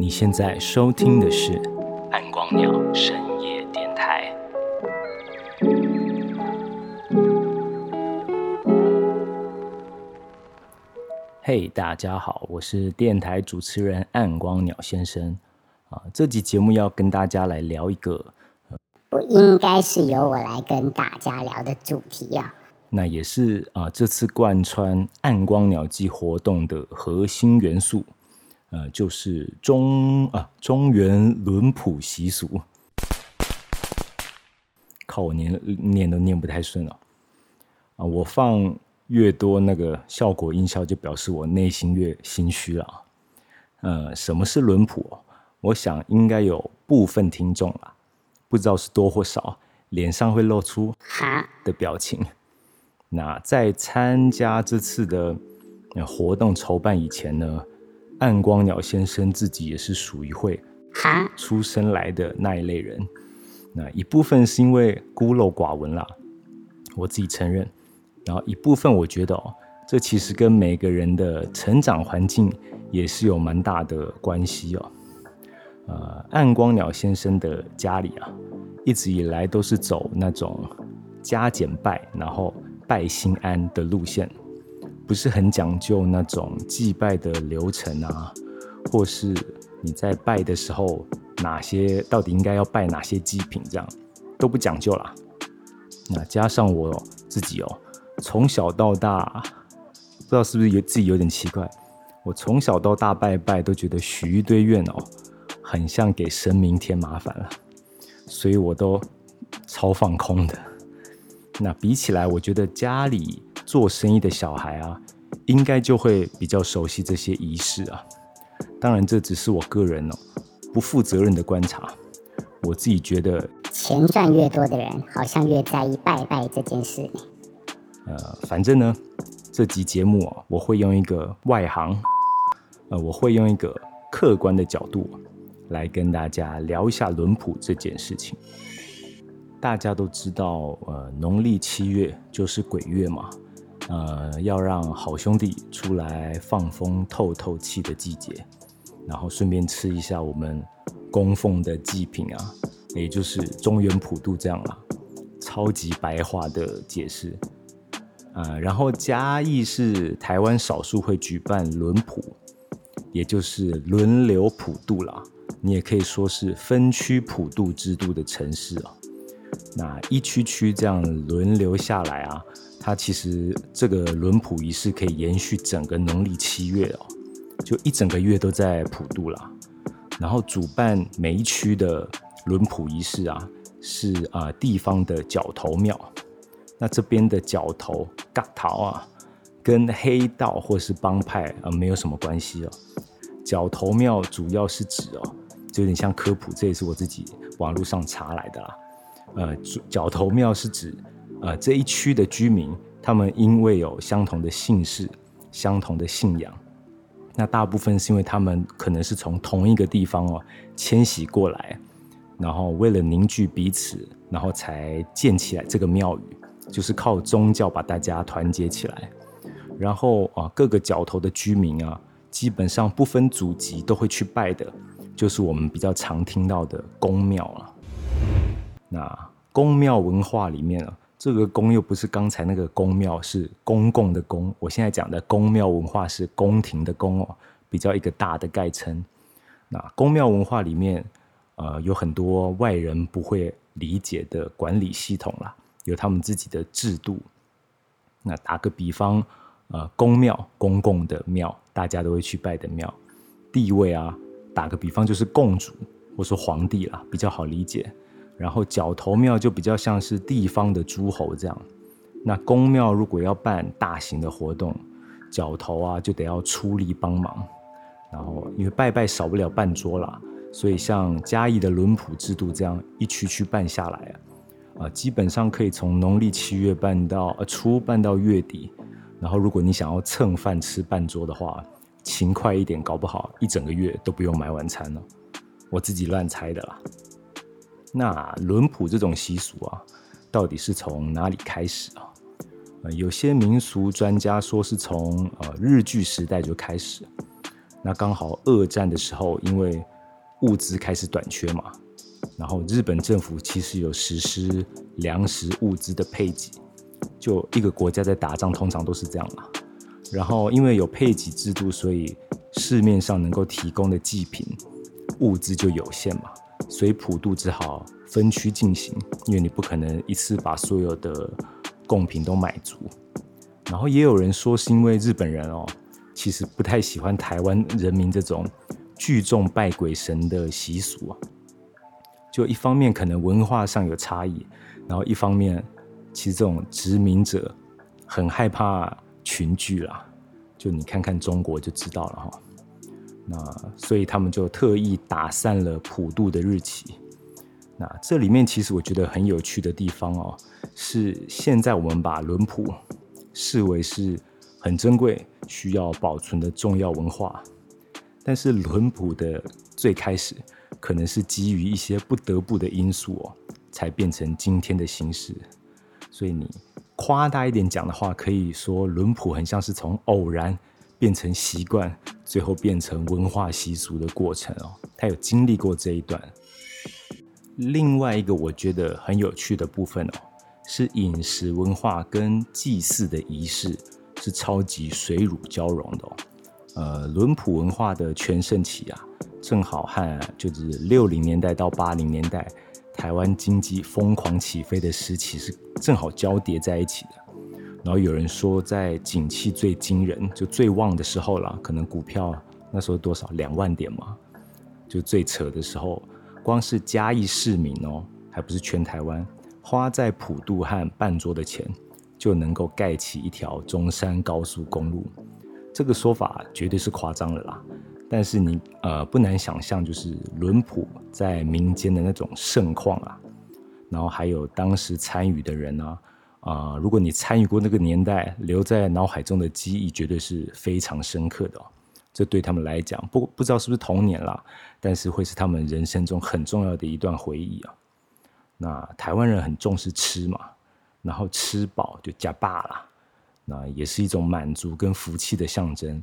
你现在收听的是暗光鸟深夜电台。嘿，大家好，我是电台主持人暗光鸟先生。啊，这集节目要跟大家来聊一个，不应该是由我来跟大家聊的主题啊。那也是啊，这次贯穿暗光鸟季活动的核心元素。呃，就是中啊中原伦普习俗，靠我念念都念不太顺了啊！我放越多那个效果音效，就表示我内心越心虚了。呃，什么是轮谱？我想应该有部分听众啦，不知道是多或少，脸上会露出哈的表情。那在参加这次的活动筹办以前呢？暗光鸟先生自己也是属于会出生来的那一类人，那一部分是因为孤陋寡闻啦，我自己承认。然后一部分我觉得哦，这其实跟每个人的成长环境也是有蛮大的关系哦。呃，暗光鸟先生的家里啊，一直以来都是走那种加减拜，然后拜心安的路线。不是很讲究那种祭拜的流程啊，或是你在拜的时候哪些到底应该要拜哪些祭品，这样都不讲究啦。那加上我自己哦，从小到大，不知道是不是有自己有点奇怪，我从小到大拜拜都觉得许一堆愿哦，很像给神明添麻烦了，所以我都超放空的。那比起来，我觉得家里。做生意的小孩啊，应该就会比较熟悉这些仪式啊。当然，这只是我个人哦不负责任的观察。我自己觉得，钱赚越多的人，好像越在意拜拜这件事。呃，反正呢，这集节目啊，我会用一个外行，呃，我会用一个客观的角度来跟大家聊一下轮谱这件事情。大家都知道，呃，农历七月就是鬼月嘛。呃，要让好兄弟出来放风透透气的季节，然后顺便吃一下我们供奉的祭品啊，也就是中原普渡这样啦，超级白话的解释啊。然后嘉义是台湾少数会举办轮普，也就是轮流普渡啦，你也可以说是分区普渡制度的城市啊。那一区区这样轮流下来啊。它其实这个轮普仪式可以延续整个农历七月哦，就一整个月都在普渡啦。然后主办每一区的轮普仪式啊，是啊地方的角头庙。那这边的角头嘎桃啊，跟黑道或是帮派啊没有什么关系哦。角头庙主要是指哦，就有点像科普，这也是我自己网络上查来的啦。呃，角头庙是指。呃，这一区的居民，他们因为有相同的姓氏、相同的信仰，那大部分是因为他们可能是从同一个地方哦迁徙过来，然后为了凝聚彼此，然后才建起来这个庙宇，就是靠宗教把大家团结起来。然后啊，各个角头的居民啊，基本上不分祖籍都会去拜的，就是我们比较常听到的公庙了。那公庙文化里面啊。这个宫又不是刚才那个宫庙，是公共的宫。我现在讲的宫庙文化是宫廷的宫哦，比较一个大的概称。那宫庙文化里面，呃，有很多外人不会理解的管理系统啦，有他们自己的制度。那打个比方，呃，宫庙公共的庙，大家都会去拜的庙，地位啊，打个比方就是共主或说皇帝啦，比较好理解。然后角头庙就比较像是地方的诸侯这样，那公庙如果要办大型的活动，角头啊就得要出力帮忙。然后因为拜拜少不了办桌啦，所以像嘉义的轮普制度这样一区区办下来啊，啊基本上可以从农历七月办到呃初办到月底。然后如果你想要蹭饭吃半桌的话，勤快一点，搞不好一整个月都不用买晚餐了。我自己乱猜的啦。那轮普这种习俗啊，到底是从哪里开始啊？呃，有些民俗专家说是从呃日据时代就开始。那刚好二战的时候，因为物资开始短缺嘛，然后日本政府其实有实施粮食物资的配给，就一个国家在打仗通常都是这样嘛。然后因为有配给制度，所以市面上能够提供的祭品物资就有限嘛，所以普渡只好分区进行，因为你不可能一次把所有的贡品都买足。然后也有人说是因为日本人哦。其实不太喜欢台湾人民这种聚众拜鬼神的习俗啊，就一方面可能文化上有差异，然后一方面其实这种殖民者很害怕群聚啦，就你看看中国就知道了哈。那所以他们就特意打散了普渡的日期。那这里面其实我觉得很有趣的地方哦，是现在我们把轮普视为是。很珍贵、需要保存的重要文化，但是轮普的最开始可能是基于一些不得不的因素哦，才变成今天的形式。所以你夸大一点讲的话，可以说轮普很像是从偶然变成习惯，最后变成文化习俗的过程哦。他有经历过这一段。另外一个我觉得很有趣的部分哦，是饮食文化跟祭祀的仪式。是超级水乳交融的哦，呃，伦普文化的全盛期啊，正好和就是六零年代到八零年代台湾经济疯狂起飞的时期是正好交叠在一起的。然后有人说，在景气最惊人、就最旺的时候了，可能股票那时候多少两万点嘛，就最扯的时候，光是嘉义市民哦，还不是全台湾花在普渡和半桌的钱。就能够盖起一条中山高速公路，这个说法绝对是夸张了啦。但是你呃不难想象，就是轮普在民间的那种盛况啊，然后还有当时参与的人啊，啊，如果你参与过那个年代，留在脑海中的记忆绝对是非常深刻的哦。这对他们来讲，不不知道是不是童年啦，但是会是他们人生中很重要的一段回忆啊。那台湾人很重视吃嘛。然后吃饱就加罢了，那也是一种满足跟福气的象征。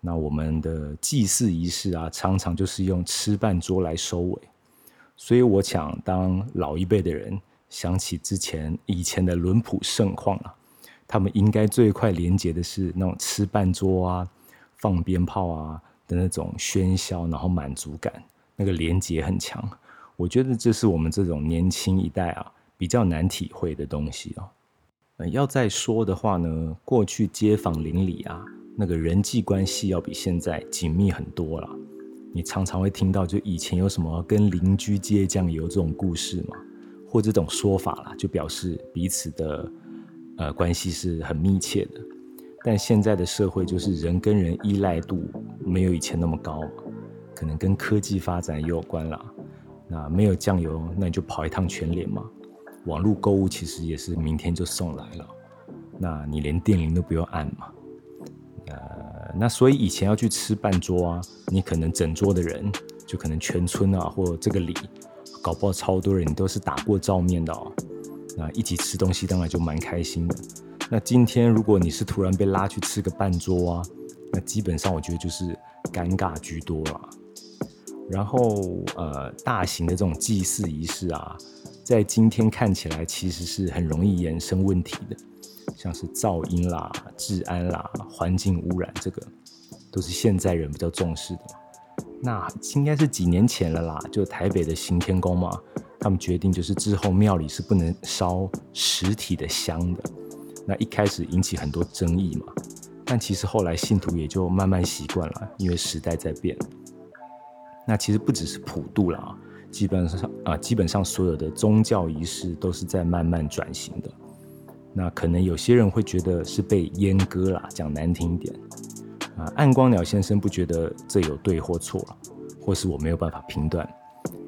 那我们的祭祀仪式啊，常常就是用吃饭桌来收尾。所以我想，当老一辈的人想起之前以前的轮谱盛况啊，他们应该最快连接的是那种吃饭桌啊、放鞭炮啊的那种喧嚣，然后满足感，那个连接很强。我觉得这是我们这种年轻一代啊。比较难体会的东西哦。要再说的话呢，过去街坊邻里啊，那个人际关系要比现在紧密很多了。你常常会听到，就以前有什么跟邻居接酱油这种故事嘛，或这种说法啦，就表示彼此的呃关系是很密切的。但现在的社会就是人跟人依赖度没有以前那么高，可能跟科技发展也有关啦。那没有酱油，那你就跑一趟全联嘛。网络购物其实也是明天就送来了，那你连电铃都不用按嘛？呃，那所以以前要去吃半桌啊，你可能整桌的人，就可能全村啊，或这个里，搞不好超多人，都是打过照面的哦。那一起吃东西当然就蛮开心的。那今天如果你是突然被拉去吃个半桌啊，那基本上我觉得就是尴尬居多了。然后呃，大型的这种祭祀仪式啊。在今天看起来，其实是很容易衍生问题的，像是噪音啦、治安啦、环境污染，这个都是现在人比较重视的。那应该是几年前了啦，就台北的行天宫嘛，他们决定就是之后庙里是不能烧实体的香的。那一开始引起很多争议嘛，但其实后来信徒也就慢慢习惯了，因为时代在变。那其实不只是普渡了啊。基本上啊，基本上所有的宗教仪式都是在慢慢转型的。那可能有些人会觉得是被阉割了，讲难听一点啊。暗光鸟先生不觉得这有对或错，或是我没有办法评断。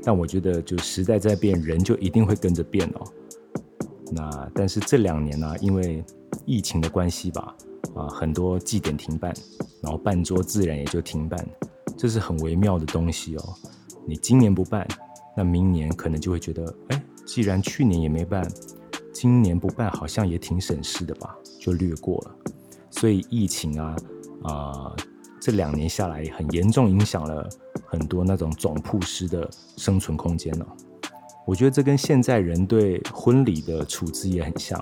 但我觉得，就时代在变，人就一定会跟着变哦。那但是这两年呢，因为疫情的关系吧，啊，很多祭典停办，然后办桌自然也就停办，这是很微妙的东西哦。你今年不办。那明年可能就会觉得，哎，既然去年也没办，今年不办好像也挺省事的吧，就略过了。所以疫情啊，啊，这两年下来，很严重影响了很多那种总铺师的生存空间哦。我觉得这跟现在人对婚礼的处置也很像，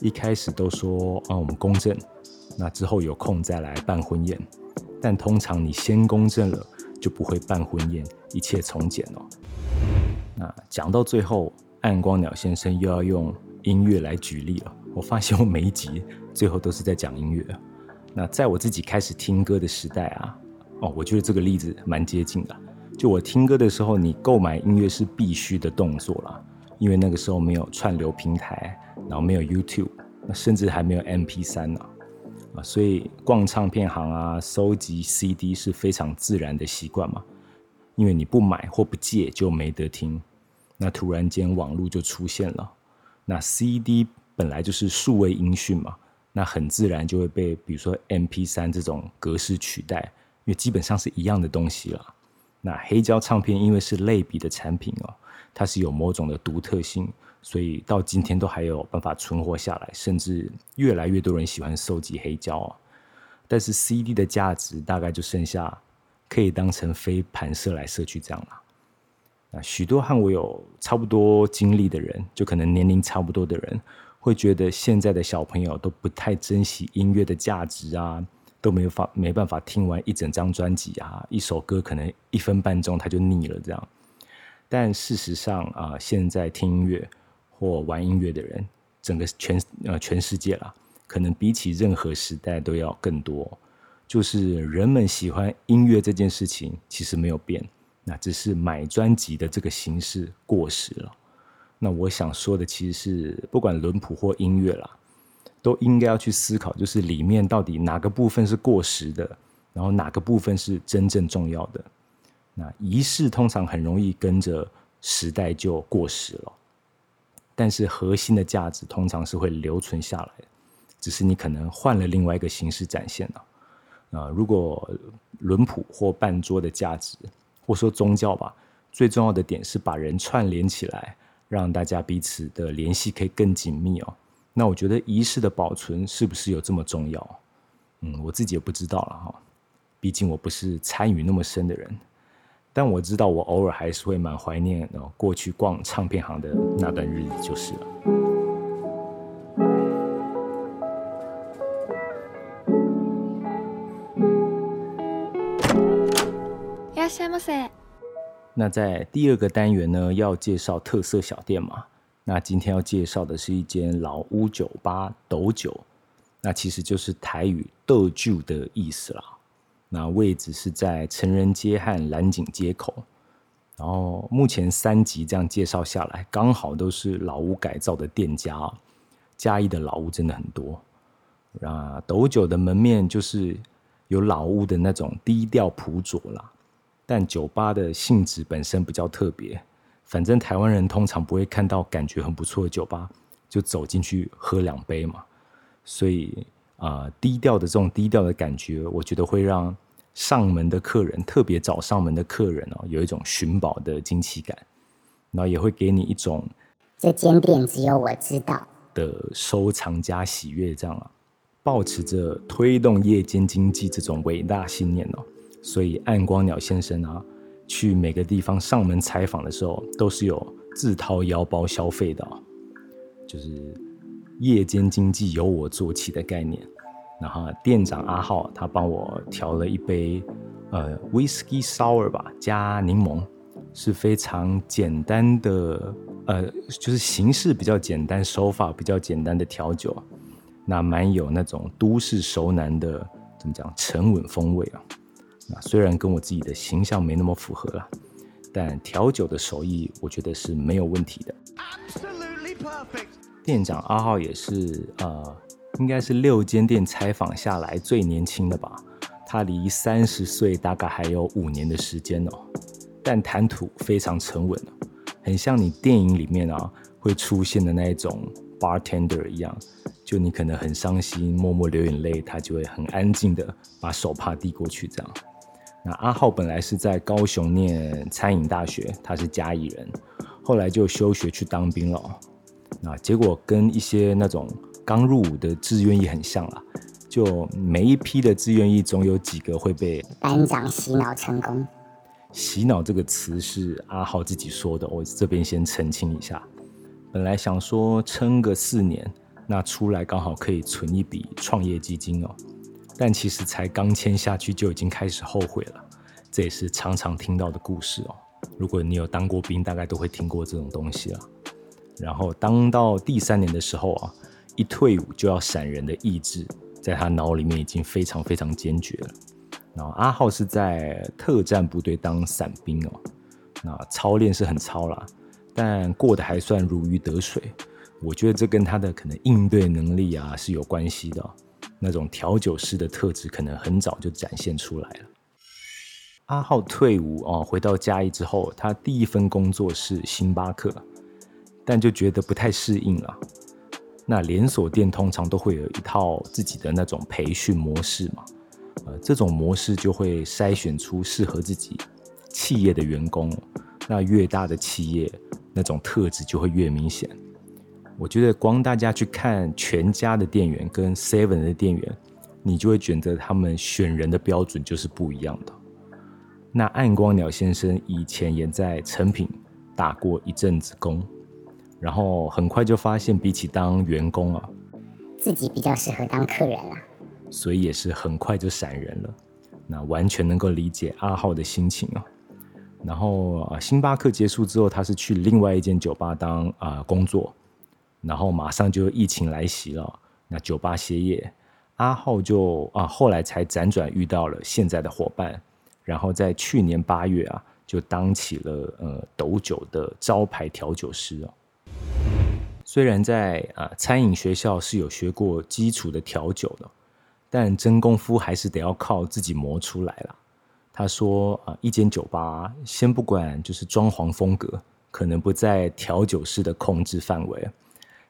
一开始都说啊我们公证，那之后有空再来办婚宴，但通常你先公证了，就不会办婚宴，一切从简哦。那讲到最后，暗光鸟先生又要用音乐来举例了。我发现我每一集最后都是在讲音乐。那在我自己开始听歌的时代啊，哦，我觉得这个例子蛮接近的。就我听歌的时候，你购买音乐是必须的动作啦，因为那个时候没有串流平台，然后没有 YouTube，那甚至还没有 MP3 呢，啊，所以逛唱片行啊，收集 CD 是非常自然的习惯嘛。因为你不买或不借就没得听，那突然间网络就出现了，那 CD 本来就是数位音讯嘛，那很自然就会被比如说 MP3 这种格式取代，因为基本上是一样的东西了。那黑胶唱片因为是类比的产品哦，它是有某种的独特性，所以到今天都还有办法存活下来，甚至越来越多人喜欢收集黑胶啊。但是 CD 的价值大概就剩下。可以当成飞盘射来射去这样了。那许多和我有差不多经历的人，就可能年龄差不多的人，会觉得现在的小朋友都不太珍惜音乐的价值啊，都没法没办法听完一整张专辑啊，一首歌可能一分半钟他就腻了这样。但事实上啊，现在听音乐或玩音乐的人，整个全呃全世界啦，可能比起任何时代都要更多。就是人们喜欢音乐这件事情其实没有变，那只是买专辑的这个形式过时了。那我想说的其实是，不管轮谱或音乐啦，都应该要去思考，就是里面到底哪个部分是过时的，然后哪个部分是真正重要的。那仪式通常很容易跟着时代就过时了，但是核心的价值通常是会留存下来的，只是你可能换了另外一个形式展现了。啊，如果轮谱或半桌的价值，或说宗教吧，最重要的点是把人串联起来，让大家彼此的联系可以更紧密哦。那我觉得仪式的保存是不是有这么重要？嗯，我自己也不知道了哈，毕竟我不是参与那么深的人。但我知道，我偶尔还是会蛮怀念哦，过去逛唱片行的那段日子就是了。那在第二个单元呢，要介绍特色小店嘛。那今天要介绍的是一间老屋酒吧——斗酒。那其实就是台语“斗酒”的意思啦。那位置是在成人街和蓝景街口。然后目前三集这样介绍下来，刚好都是老屋改造的店家。嘉义的老屋真的很多。那斗酒的门面就是有老屋的那种低调朴拙啦。但酒吧的性质本身比较特别，反正台湾人通常不会看到感觉很不错的酒吧就走进去喝两杯嘛，所以啊低调的这种低调的感觉，我觉得会让上门的客人特别找上门的客人哦有一种寻宝的惊奇感，然后也会给你一种这间店只有我知道。的收藏家喜悦这样啊，保持着推动夜间经济这种伟大信念哦。所以暗光鸟先生啊，去每个地方上门采访的时候，都是有自掏腰包消费的，就是夜间经济由我做起的概念。然后店长阿浩他帮我调了一杯呃 whisky sour 吧，加柠檬，是非常简单的，呃，就是形式比较简单，手法比较简单的调酒，那蛮有那种都市熟男的怎么讲沉稳风味啊。那虽然跟我自己的形象没那么符合了，但调酒的手艺我觉得是没有问题的。店长阿浩也是呃，应该是六间店采访下来最年轻的吧。他离三十岁大概还有五年的时间哦，但谈吐非常沉稳很像你电影里面啊会出现的那一种 bartender 一样。就你可能很伤心，默默流眼泪，他就会很安静的把手帕递过去这样。那阿浩本来是在高雄念餐饮大学，他是嘉义人，后来就休学去当兵了。那结果跟一些那种刚入伍的志愿役很像啦，就每一批的志愿役总有几个会被班长洗脑成功。洗脑这个词是阿浩自己说的，我这边先澄清一下。本来想说撑个四年，那出来刚好可以存一笔创业基金哦。但其实才刚签下去就已经开始后悔了，这也是常常听到的故事哦。如果你有当过兵，大概都会听过这种东西了。然后当到第三年的时候啊，一退伍就要闪人的意志，在他脑里面已经非常非常坚决了。然后阿浩是在特战部队当伞兵哦，那操练是很操啦，但过得还算如鱼得水。我觉得这跟他的可能应对能力啊是有关系的。那种调酒师的特质可能很早就展现出来了。阿浩退伍哦，回到嘉义之后，他第一份工作是星巴克，但就觉得不太适应了。那连锁店通常都会有一套自己的那种培训模式嘛，呃，这种模式就会筛选出适合自己企业的员工。那越大的企业，那种特质就会越明显。我觉得光大家去看全家的店员跟 Seven 的店员，你就会觉得他们选人的标准就是不一样的。那暗光鸟先生以前也在成品打过一阵子工，然后很快就发现比起当员工啊，自己比较适合当客人啊，所以也是很快就闪人了。那完全能够理解阿浩的心情啊。然后啊，星巴克结束之后，他是去另外一间酒吧当啊工作。然后马上就疫情来袭了，那酒吧歇业，阿浩就啊后来才辗转遇到了现在的伙伴，然后在去年八月啊就当起了呃斗酒的招牌调酒师哦。虽然在啊餐饮学校是有学过基础的调酒的，但真功夫还是得要靠自己磨出来了。他说啊，一间酒吧先不管就是装潢风格，可能不在调酒师的控制范围。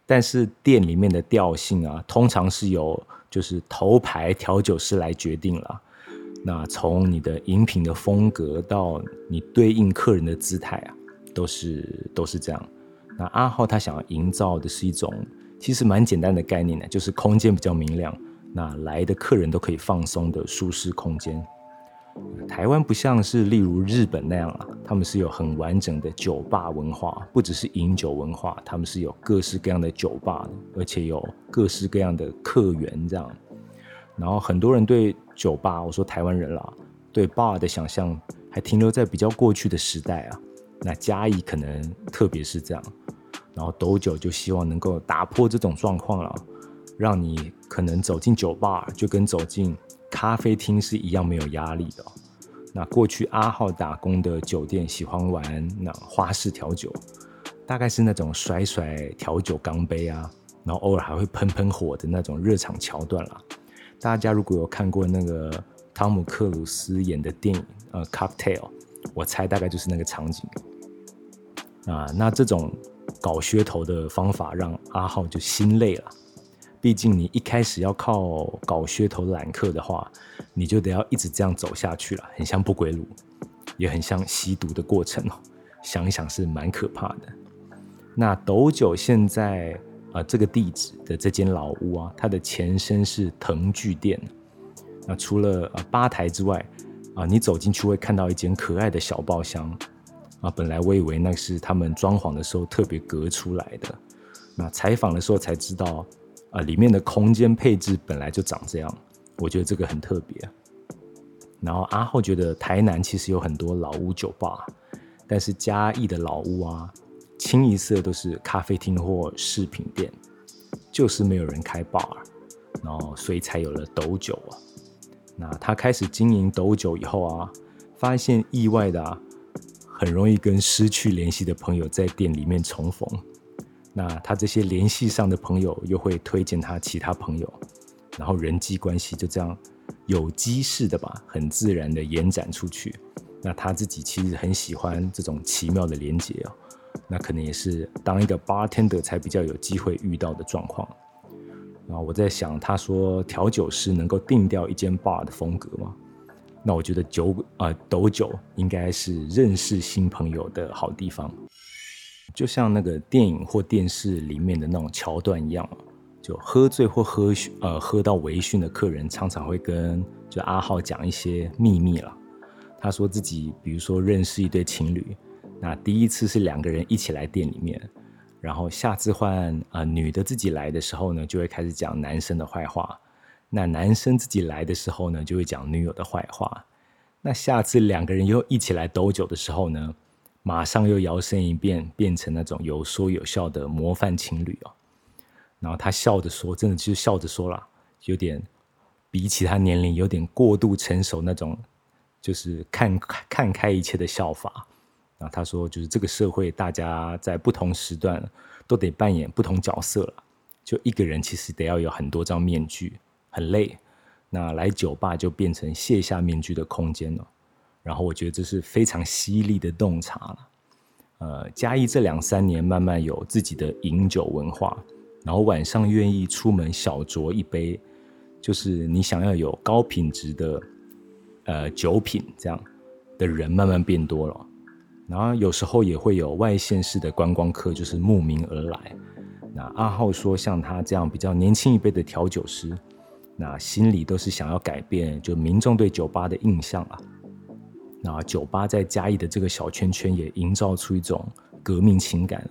但是店里面的调性啊，通常是由就是头牌调酒师来决定了。那从你的饮品的风格到你对应客人的姿态啊，都是都是这样。那阿浩他想要营造的是一种其实蛮简单的概念呢，就是空间比较明亮，那来的客人都可以放松的舒适空间。台湾不像是例如日本那样啊，他们是有很完整的酒吧文化，不只是饮酒文化，他们是有各式各样的酒吧的，而且有各式各样的客源这样。然后很多人对酒吧，我说台湾人啦，对 bar 的想象还停留在比较过去的时代啊。那嘉义可能特别是这样，然后斗酒就希望能够打破这种状况了，让你可能走进酒吧就跟走进。咖啡厅是一样没有压力的。那过去阿浩打工的酒店喜欢玩那花式调酒，大概是那种甩甩调酒钢杯啊，然后偶尔还会喷喷火的那种热场桥段啦。大家如果有看过那个汤姆克鲁斯演的电影呃《Cocktail》，我猜大概就是那个场景啊。那这种搞噱头的方法让阿浩就心累了。毕竟你一开始要靠搞噱头揽客的话，你就得要一直这样走下去了，很像不归路，也很像吸毒的过程哦。想一想是蛮可怕的。那斗酒现在啊这个地址的这间老屋啊，它的前身是藤具店。那除了啊吧台之外，啊你走进去会看到一间可爱的小包厢。啊本来我以为那是他们装潢的时候特别隔出来的，那采访的时候才知道。啊，里面的空间配置本来就长这样，我觉得这个很特别。然后阿浩觉得台南其实有很多老屋酒吧，但是嘉义的老屋啊，清一色都是咖啡厅或饰品店，就是没有人开 bar，然后所以才有了斗酒啊。那他开始经营斗酒以后啊，发现意外的啊，很容易跟失去联系的朋友在店里面重逢。那他这些联系上的朋友又会推荐他其他朋友，然后人际关系就这样有机式的吧，很自然的延展出去。那他自己其实很喜欢这种奇妙的连接哦，那可能也是当一个 bartender 才比较有机会遇到的状况。然后我在想，他说调酒师能够定掉一间 bar 的风格吗？那我觉得酒啊斗酒应该是认识新朋友的好地方。就像那个电影或电视里面的那种桥段一样，就喝醉或喝呃喝到微醺的客人，常常会跟就阿浩讲一些秘密了。他说自己，比如说认识一对情侣，那第一次是两个人一起来店里面，然后下次换呃女的自己来的时候呢，就会开始讲男生的坏话；那男生自己来的时候呢，就会讲女友的坏话。那下次两个人又一起来斗酒的时候呢，马上又摇身一变，变成那种有说有笑的模范情侣哦。然后他笑着说，真的就笑着说了，有点比起他年龄有点过度成熟那种。就是看看开一切的笑法，然后，他说就是这个社会，大家在不同时段都得扮演不同角色了。就一个人其实得要有很多张面具，很累。那来酒吧就变成卸下面具的空间了。然后我觉得这是非常犀利的洞察了。呃，嘉义这两三年慢慢有自己的饮酒文化，然后晚上愿意出门小酌一杯，就是你想要有高品质的。呃，酒品这样的人慢慢变多了，然后有时候也会有外县市的观光客，就是慕名而来。那阿浩说，像他这样比较年轻一辈的调酒师，那心里都是想要改变，就民众对酒吧的印象啊。那酒吧在嘉义的这个小圈圈也营造出一种革命情感。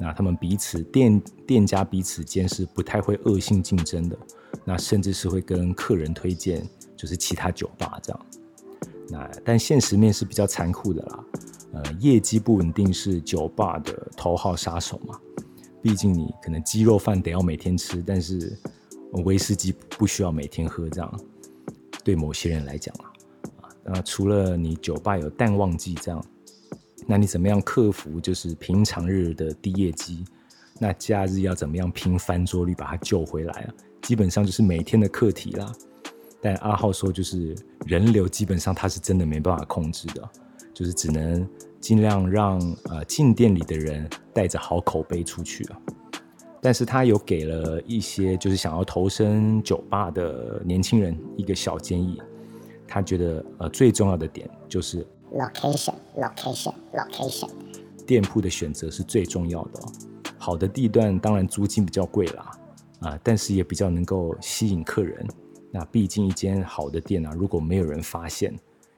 那他们彼此店店家彼此间是不太会恶性竞争的，那甚至是会跟客人推荐。就是其他酒吧这样，那但现实面是比较残酷的啦。呃，业绩不稳定是酒吧的头号杀手嘛。毕竟你可能鸡肉饭得要每天吃，但是威士忌不需要每天喝这样。对某些人来讲啊，啊，那除了你酒吧有淡旺季这样，那你怎么样克服就是平常日的低业绩？那假日要怎么样拼翻桌率把它救回来啊？基本上就是每天的课题啦。但阿浩说，就是人流基本上他是真的没办法控制的，就是只能尽量让呃进店里的人带着好口碑出去啊。但是他有给了一些就是想要投身酒吧的年轻人一个小建议，他觉得呃最重要的点就是 location，location，location，店铺的选择是最重要的。好的地段当然租金比较贵啦，啊，但是也比较能够吸引客人。那毕竟一间好的店啊，如果没有人发现，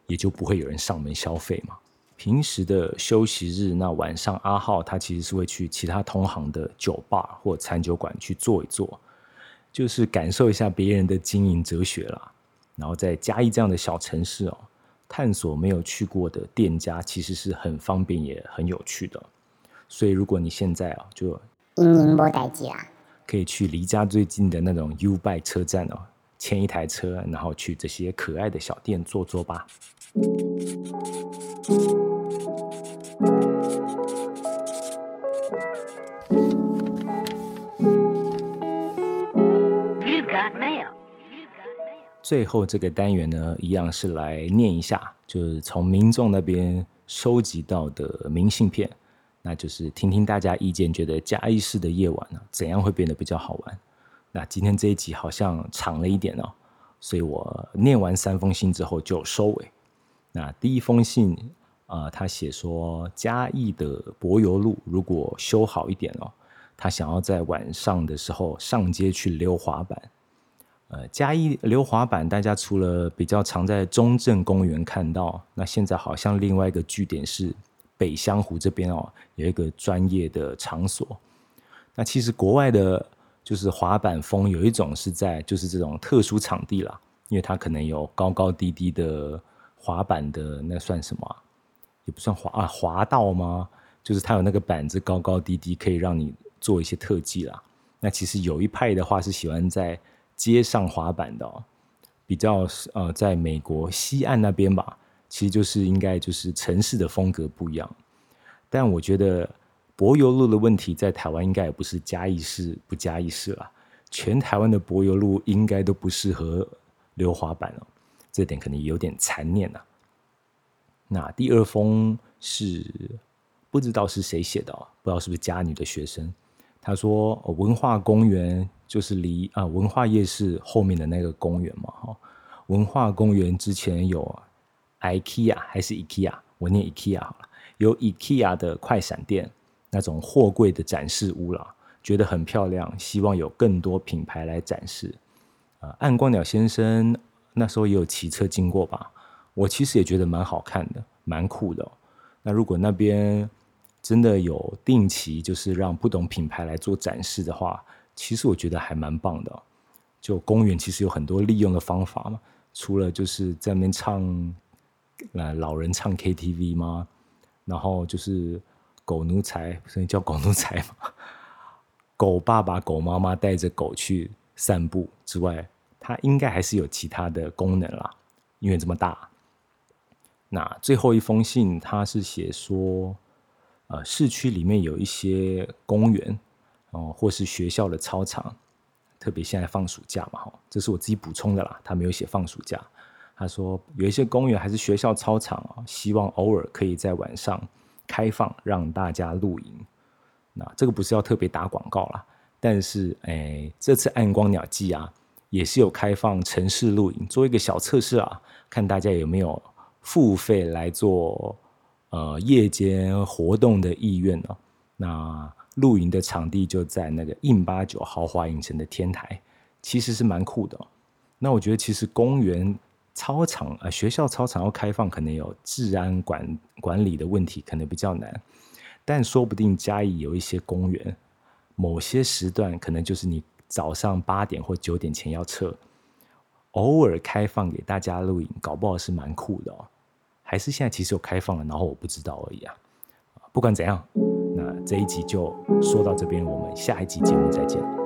也就不会有人上门消费嘛。平时的休息日，那晚上阿浩他其实是会去其他同行的酒吧或餐酒馆去坐一坐，就是感受一下别人的经营哲学啦。然后在嘉义这样的小城市哦，探索没有去过的店家，其实是很方便也很有趣的。所以如果你现在啊，就可以去离家最近的那种 U b 车站哦。牵一台车，然后去这些可爱的小店坐坐吧。最后这个单元呢，一样是来念一下，就是从民众那边收集到的明信片，那就是听听大家意见，觉得嘉义市的夜晚呢，怎样会变得比较好玩。那今天这一集好像长了一点哦，所以我念完三封信之后就收尾。那第一封信，呃，他写说嘉义的柏油路如果修好一点哦，他想要在晚上的时候上街去溜滑板。呃，嘉义溜滑板，大家除了比较常在中正公园看到，那现在好像另外一个据点是北香湖这边哦，有一个专业的场所。那其实国外的。就是滑板风有一种是在就是这种特殊场地啦，因为它可能有高高低低的滑板的那算什么？也不算滑啊，滑道吗？就是它有那个板子高高低低，可以让你做一些特技啦。那其实有一派的话是喜欢在街上滑板的，比较呃，在美国西岸那边吧，其实就是应该就是城市的风格不一样。但我觉得。柏油路的问题在台湾应该也不是加一市不加一市了，全台湾的柏油路应该都不适合溜滑板哦，这点可能有点残念呐。那第二封是不知道是谁写的哦，不知道是不是嘉女的学生。他说文化公园就是离啊文化夜市后面的那个公园嘛哈，文化公园之前有 IKEA 还是 IKEA，我念 IKEA 好了，有 IKEA 的快闪店。那种货柜的展示屋啦，觉得很漂亮，希望有更多品牌来展示。啊，暗光鸟先生那时候也有骑车经过吧，我其实也觉得蛮好看的，蛮酷的。那如果那边真的有定期，就是让不同品牌来做展示的话，其实我觉得还蛮棒的。就公园其实有很多利用的方法嘛，除了就是在那边唱，呃，老人唱 KTV 吗？然后就是狗奴才，所以叫狗奴才嘛。狗爸爸、狗妈妈带着狗去散步之外，它应该还是有其他的功能啦，因为这么大。那最后一封信，他是写说，呃，市区里面有一些公园哦，或是学校的操场，特别现在放暑假嘛，哈，这是我自己补充的啦。他没有写放暑假，他说有一些公园还是学校操场啊，希望偶尔可以在晚上开放让大家露营。那这个不是要特别打广告啦，但是哎，这次暗光鸟季啊，也是有开放城市露营，做一个小测试啊，看大家有没有。付费来做呃夜间活动的意愿呢？那露营的场地就在那个印八九豪华影城的天台，其实是蛮酷的。那我觉得其实公园操场啊，学校操场要开放，可能有治安管管理的问题，可能比较难。但说不定嘉义有一些公园，某些时段可能就是你早上八点或九点前要撤，偶尔开放给大家露营，搞不好是蛮酷的哦。还是现在其实有开放了，然后我不知道而已啊。不管怎样，那这一集就说到这边，我们下一集节目再见。